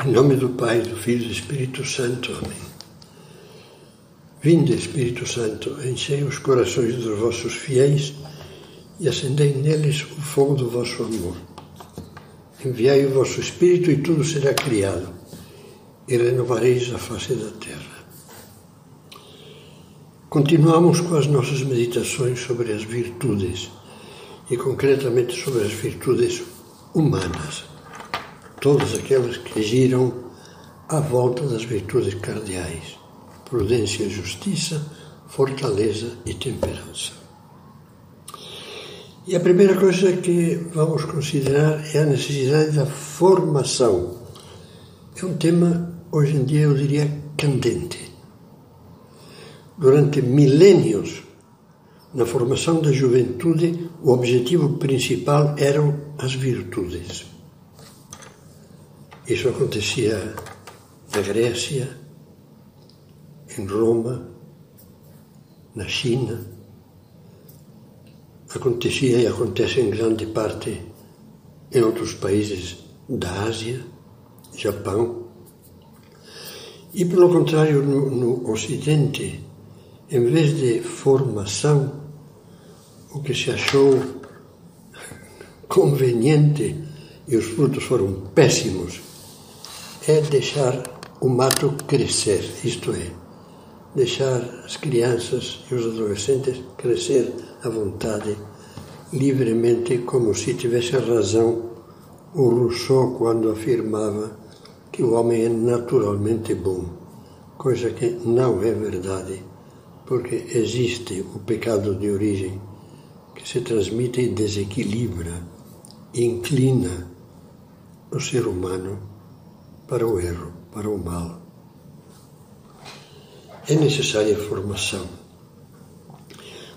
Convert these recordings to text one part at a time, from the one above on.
Em nome do Pai, do Filho e do Espírito Santo. Amém. Vinde, Espírito Santo, enchei os corações dos vossos fiéis e acendei neles o fogo do vosso amor. Enviai o vosso Espírito e tudo será criado, e renovareis a face da terra. Continuamos com as nossas meditações sobre as virtudes, e concretamente sobre as virtudes humanas todas aquelas que giram à volta das virtudes cardeais: prudência, justiça, fortaleza e temperança. E a primeira coisa que vamos considerar é a necessidade da formação. É um tema, hoje em dia, eu diria, candente. Durante milênios, na formação da juventude, o objetivo principal eram as virtudes. Isso acontecia na Grécia, em Roma, na China. Acontecia e acontece em grande parte em outros países da Ásia, Japão. E, pelo contrário, no, no Ocidente, em vez de formação, o que se achou conveniente e os frutos foram péssimos é deixar o mato crescer, isto é, deixar as crianças e os adolescentes crescer à vontade, livremente, como se tivesse razão o Rousseau quando afirmava que o homem é naturalmente bom, coisa que não é verdade, porque existe o pecado de origem que se transmite e desequilibra, inclina o ser humano para o erro, para o mal. É necessária formação,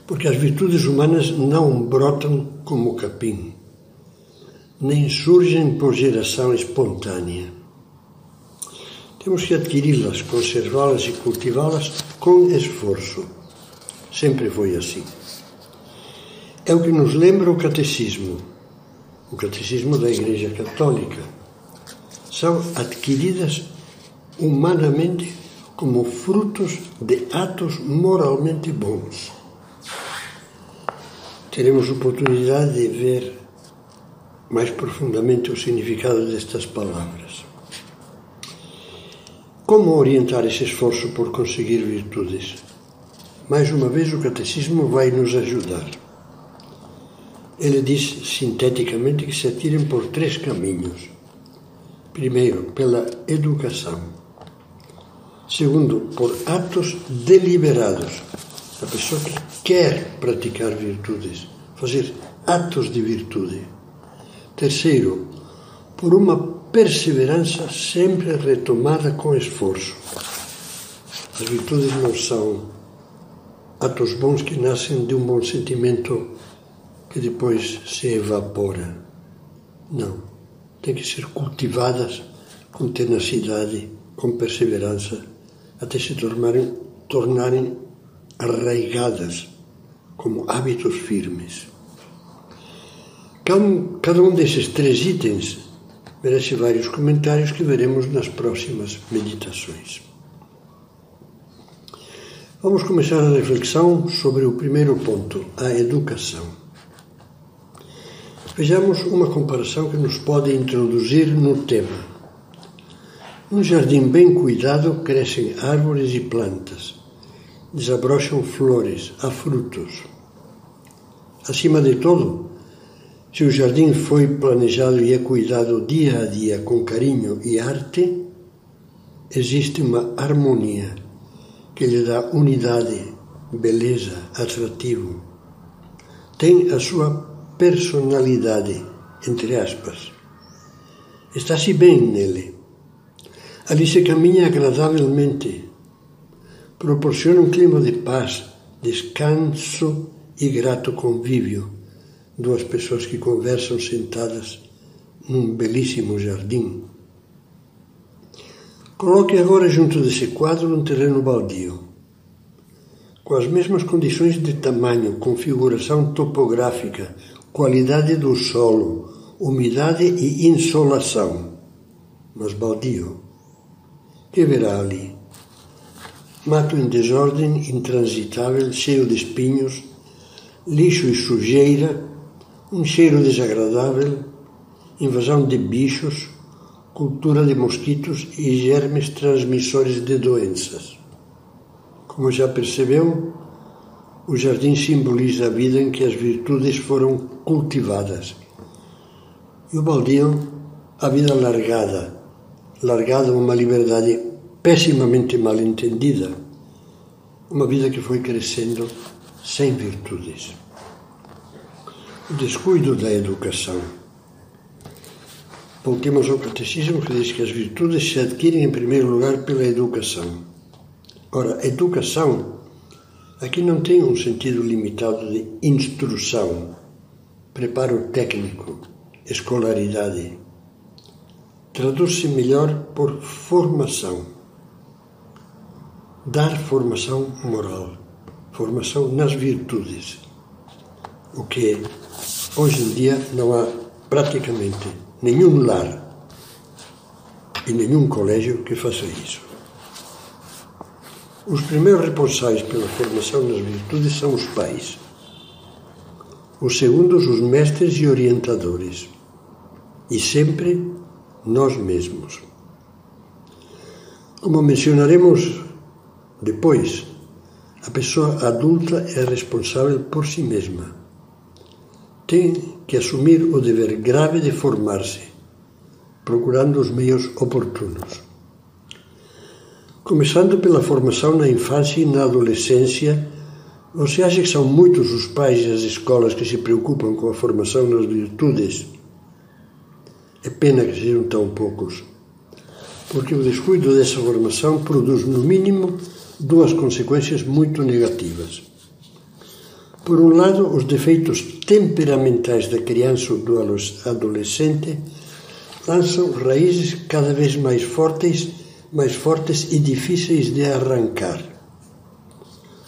porque as virtudes humanas não brotam como capim, nem surgem por geração espontânea. Temos que adquiri-las, conservá-las e cultivá-las com esforço. Sempre foi assim. É o que nos lembra o catecismo, o catecismo da Igreja Católica são adquiridas humanamente como frutos de atos moralmente bons. Teremos oportunidade de ver mais profundamente o significado destas palavras. Como orientar esse esforço por conseguir virtudes? Mais uma vez, o Catecismo vai nos ajudar. Ele diz sinteticamente que se atirem por três caminhos Primeiro, pela educação. Segundo, por atos deliberados. A pessoa que quer praticar virtudes, fazer atos de virtude. Terceiro, por uma perseverança sempre retomada com esforço. As virtudes não são atos bons que nascem de um bom sentimento que depois se evapora. Não têm que ser cultivadas com tenacidade, com perseverança, até se tornarem, tornarem arraigadas como hábitos firmes. Cada um desses três itens merece vários comentários que veremos nas próximas meditações. Vamos começar a reflexão sobre o primeiro ponto, a educação. Vejamos uma comparação que nos pode introduzir no tema. Num jardim bem cuidado crescem árvores e plantas, desabrocham flores, há frutos. Acima de tudo, se o jardim foi planejado e é cuidado dia a dia com carinho e arte, existe uma harmonia que lhe dá unidade, beleza, atrativo. Tem a sua personalidade, entre aspas. Está-se bem nele. Ali se caminha agradavelmente. Proporciona um clima de paz, descanso e grato convívio. Duas pessoas que conversam sentadas num belíssimo jardim. Coloque agora junto desse quadro um terreno baldio com as mesmas condições de tamanho, configuração topográfica, qualidade do solo, umidade e insolação. mas baldio. Que verá ali? Mato em desordem intransitável, cheio de espinhos, lixo e sujeira, um cheiro desagradável, invasão de bichos, cultura de mosquitos e germes transmissores de doenças. Como já percebeu, o jardim simboliza a vida em que as virtudes foram cultivadas. E o baldio, a vida largada, largada uma liberdade pessimamente mal entendida, uma vida que foi crescendo sem virtudes. O descuido da educação. Voltemos ao catecismo que diz que as virtudes se adquirem em primeiro lugar pela educação. Ora, educação aqui não tem um sentido limitado de instrução, preparo técnico, escolaridade. Traduz-se melhor por formação dar formação moral, formação nas virtudes, o que hoje em dia não há praticamente nenhum lar e nenhum colégio que faça isso. Os primeiros responsáveis pela formação nas virtudes são os pais. Os segundos, os mestres e orientadores. E sempre nós mesmos. Como mencionaremos depois, a pessoa adulta é responsável por si mesma. Tem que assumir o dever grave de formar-se, procurando os meios oportunos. Começando pela formação na infância e na adolescência, você acha que são muitos os pais e as escolas que se preocupam com a formação nas virtudes? É pena que sejam tão poucos, porque o descuido dessa formação produz, no mínimo, duas consequências muito negativas. Por um lado, os defeitos temperamentais da criança ou do adolescente lançam raízes cada vez mais fortes, mais fortes e difíceis de arrancar.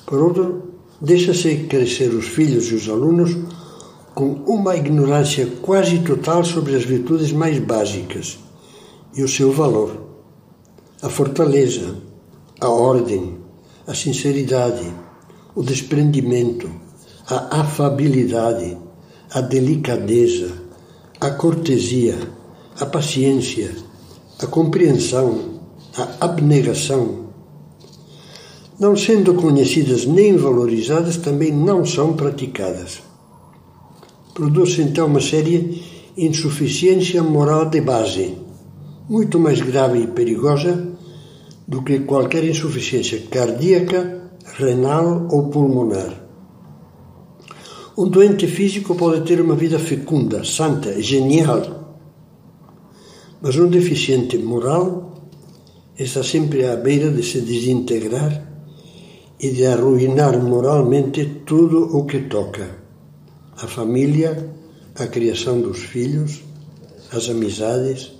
Por outro, deixa-se crescer os filhos e os alunos com uma ignorância quase total sobre as virtudes mais básicas e o seu valor, a fortaleza, a ordem, a sinceridade, o desprendimento, a afabilidade, a delicadeza, a cortesia, a paciência, a compreensão, a abnegação. Não sendo conhecidas nem valorizadas, também não são praticadas. Produz então uma séria insuficiência moral de base, muito mais grave e perigosa do que qualquer insuficiência cardíaca, renal ou pulmonar. Um doente físico pode ter uma vida fecunda, santa, genial, mas um deficiente moral está sempre à beira de se desintegrar e de arruinar moralmente tudo o que toca: a família, a criação dos filhos, as amizades,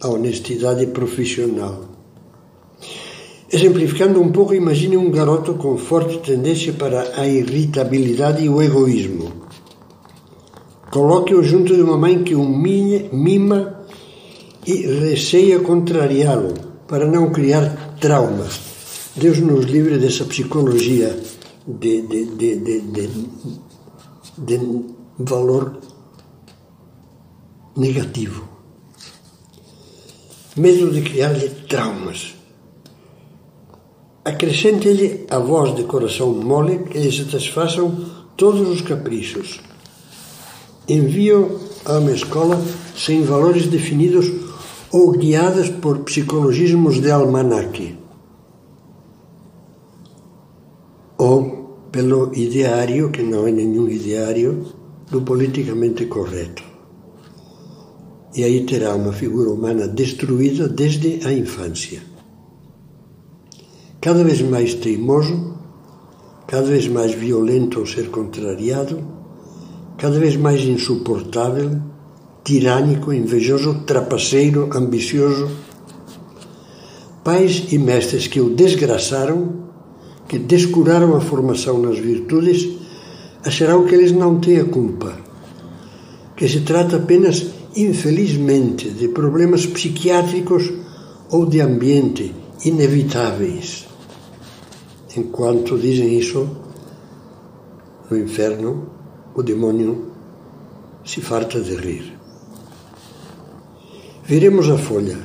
a honestidade profissional. Exemplificando um pouco, imagine um garoto com forte tendência para a irritabilidade e o egoísmo. Coloque-o junto de uma mãe que o mima e receia contrariá-lo, para não criar traumas. Deus nos livre dessa psicologia de, de, de, de, de valor negativo. Medo de criar-lhe traumas Acrescente-lhe a voz de coração mole que lhe satisfaçam todos os caprichos. Envio a uma escola sem valores definidos ou guiadas por psicologismos de almanaque. Ou pelo ideário, que não é nenhum ideário, do politicamente correto. E aí terá uma figura humana destruída desde a infância cada vez mais teimoso, cada vez mais violento ao ser contrariado, cada vez mais insuportável, tirânico, invejoso, trapaceiro, ambicioso. Pais e mestres que o desgraçaram, que descuraram a formação nas virtudes, acharão que eles não têm a culpa, que se trata apenas infelizmente, de problemas psiquiátricos ou de ambiente inevitáveis. Enquanto dizem isso, no inferno, o demônio se farta de rir. Viremos a folha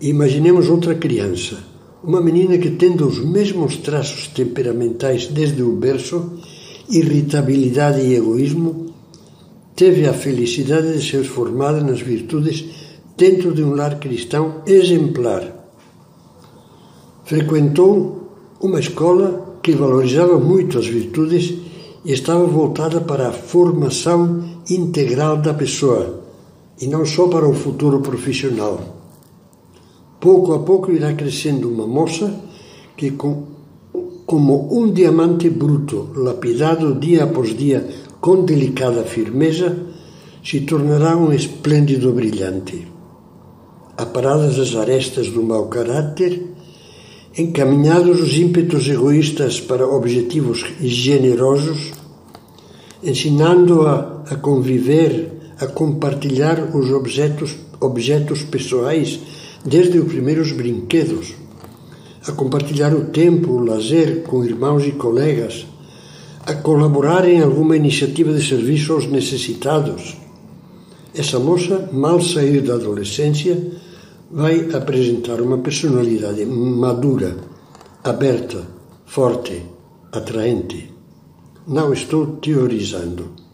e imaginemos outra criança, uma menina que, tendo os mesmos traços temperamentais desde o berço, irritabilidade e egoísmo, teve a felicidade de ser formada nas virtudes dentro de um lar cristão exemplar. Frequentou uma escola que valorizava muito as virtudes e estava voltada para a formação integral da pessoa e não só para o futuro profissional. Pouco a pouco irá crescendo uma moça que, com, como um diamante bruto, lapidado dia após dia com delicada firmeza, se tornará um esplêndido brilhante. Aparadas as arestas do mau caráter, encaminhados os ímpetos egoístas para objetivos generosos, ensinando-a a conviver a compartilhar os objetos, objetos pessoais desde os primeiros brinquedos, a compartilhar o tempo, o lazer com irmãos e colegas, a colaborar em alguma iniciativa de serviço aos necessitados. Essa moça, mal saiu da adolescência, vai apresentar uma personalidade madura, aberta, forte, atraente. Não estou teorizando.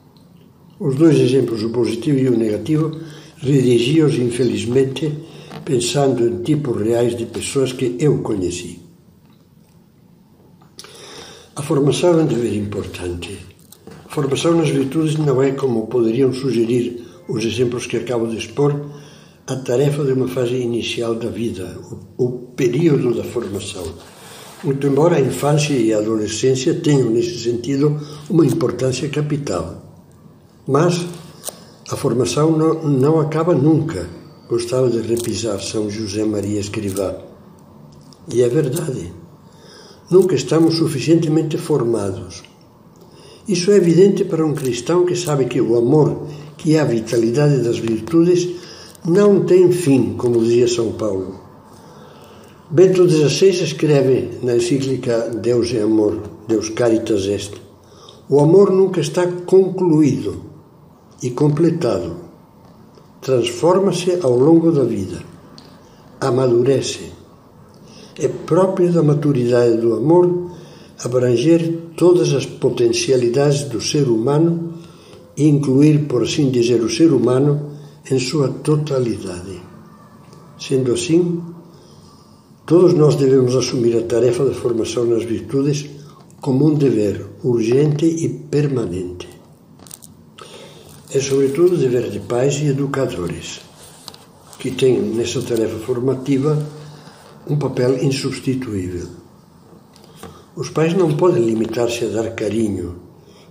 Os dois exemplos, o positivo e o negativo, redigi-os, infelizmente, pensando em tipos reais de pessoas que eu conheci. A formação é um dever importante. A formação nas virtudes não é, como poderiam sugerir os exemplos que acabo de expor, a tarefa de uma fase inicial da vida, o, o período da formação. Muito embora a infância e a adolescência tenham, nesse sentido, uma importância capital. Mas a formação não, não acaba nunca, gostava de repisar São José Maria Escrivá. E é verdade. Nunca estamos suficientemente formados. Isso é evidente para um cristão que sabe que o amor, que é a vitalidade das virtudes, não tem fim, como dizia São Paulo. Bento XVI escreve na encíclica Deus é Amor, Deus Caritas Est: O amor nunca está concluído, e completado. Transforma-se ao longo da vida, amadurece. É próprio da maturidade do amor abranger todas as potencialidades do ser humano e incluir, por assim dizer, o ser humano em sua totalidade. Sendo assim, todos nós devemos assumir a tarefa da formação nas virtudes como um dever urgente e permanente é sobretudo dever de pais e educadores, que têm nessa tarefa formativa um papel insubstituível. Os pais não podem limitar-se a dar carinho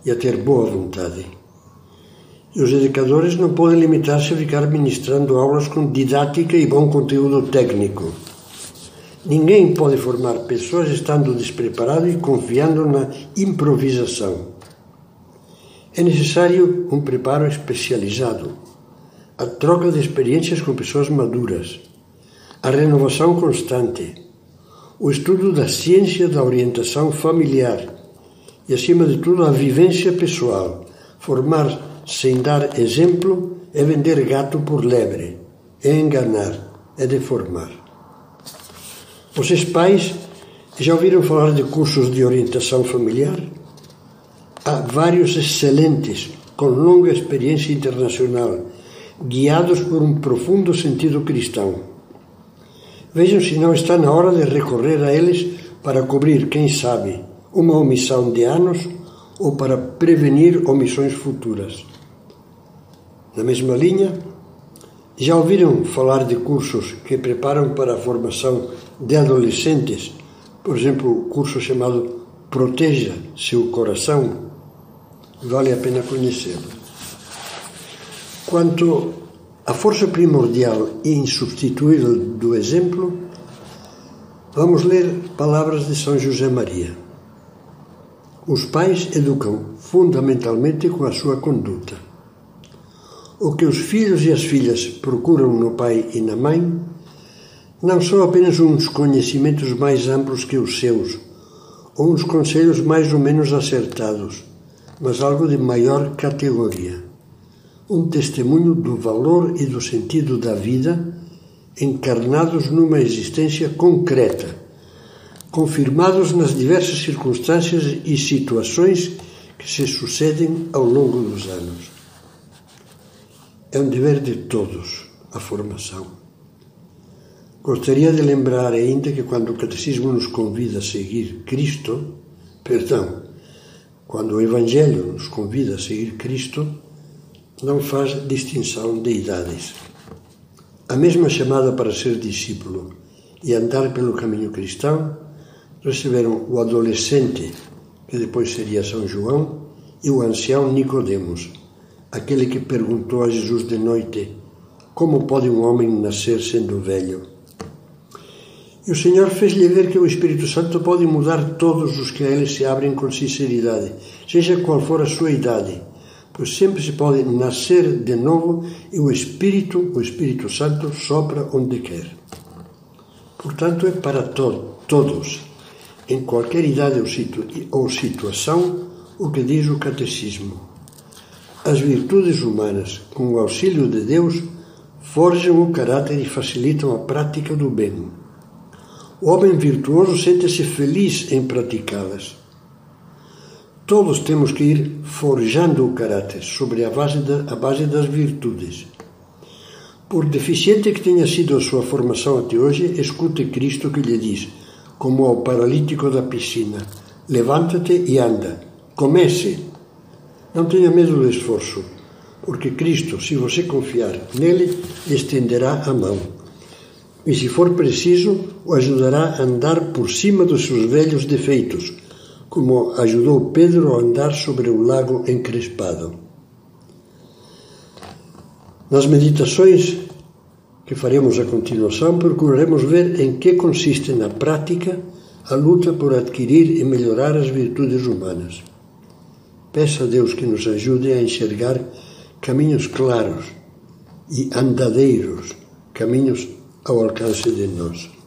e a ter boa vontade. E os educadores não podem limitar-se a ficar ministrando aulas com didática e bom conteúdo técnico. Ninguém pode formar pessoas estando despreparado e confiando na improvisação. É necessário um preparo especializado, a troca de experiências com pessoas maduras, a renovação constante, o estudo da ciência da orientação familiar e, acima de tudo, a vivência pessoal. Formar sem dar exemplo é vender gato por lebre, é enganar, é deformar. Vocês, pais, já ouviram falar de cursos de orientação familiar? Há vários excelentes, com longa experiência internacional, guiados por um profundo sentido cristão. Vejam se não está na hora de recorrer a eles para cobrir, quem sabe, uma omissão de anos ou para prevenir omissões futuras. Na mesma linha, já ouviram falar de cursos que preparam para a formação de adolescentes? Por exemplo, o curso chamado Proteja seu coração, vale a pena conhecê-lo. Quanto à força primordial e insubstituível do exemplo, vamos ler palavras de São José Maria. Os pais educam fundamentalmente com a sua conduta. o que os filhos e as filhas procuram no pai e na mãe não são apenas uns conhecimentos mais amplos que os seus, ou uns conselhos mais ou menos acertados, mas algo de maior categoria. Um testemunho do valor e do sentido da vida encarnados numa existência concreta, confirmados nas diversas circunstâncias e situações que se sucedem ao longo dos anos. É um dever de todos a formação. Gostaria de lembrar ainda que quando o Catecismo nos convida a seguir Cristo, perdão, quando o Evangelho nos convida a seguir Cristo, não faz distinção de idades. A mesma chamada para ser discípulo e andar pelo caminho cristão receberam o adolescente, que depois seria São João, e o ancião Nicodemos, aquele que perguntou a Jesus de noite: Como pode um homem nascer sendo velho? E o Senhor fez-lhe ver que o Espírito Santo pode mudar todos os que a ele se abrem com sinceridade, seja qual for a sua idade, pois sempre se pode nascer de novo e o Espírito, o Espírito Santo, sopra onde quer. Portanto, é para to todos, em qualquer idade ou, situ ou situação, o que diz o Catecismo. As virtudes humanas, com o auxílio de Deus, forjam o caráter e facilitam a prática do bem o homem virtuoso sente-se feliz em praticá-las. Todos temos que ir forjando o caráter sobre a base, da, a base das virtudes. Por deficiente que tenha sido a sua formação até hoje, escute Cristo que lhe diz, como ao paralítico da piscina: Levanta-te e anda. Comece. Não tenha medo do esforço, porque Cristo, se você confiar nele, estenderá a mão e, se for preciso, o ajudará a andar por cima dos seus velhos defeitos, como ajudou Pedro a andar sobre o lago encrespado. Nas meditações que faremos a continuação, procuraremos ver em que consiste na prática a luta por adquirir e melhorar as virtudes humanas. Peça a Deus que nos ajude a enxergar caminhos claros e andadeiros, caminhos ao alcance de nós.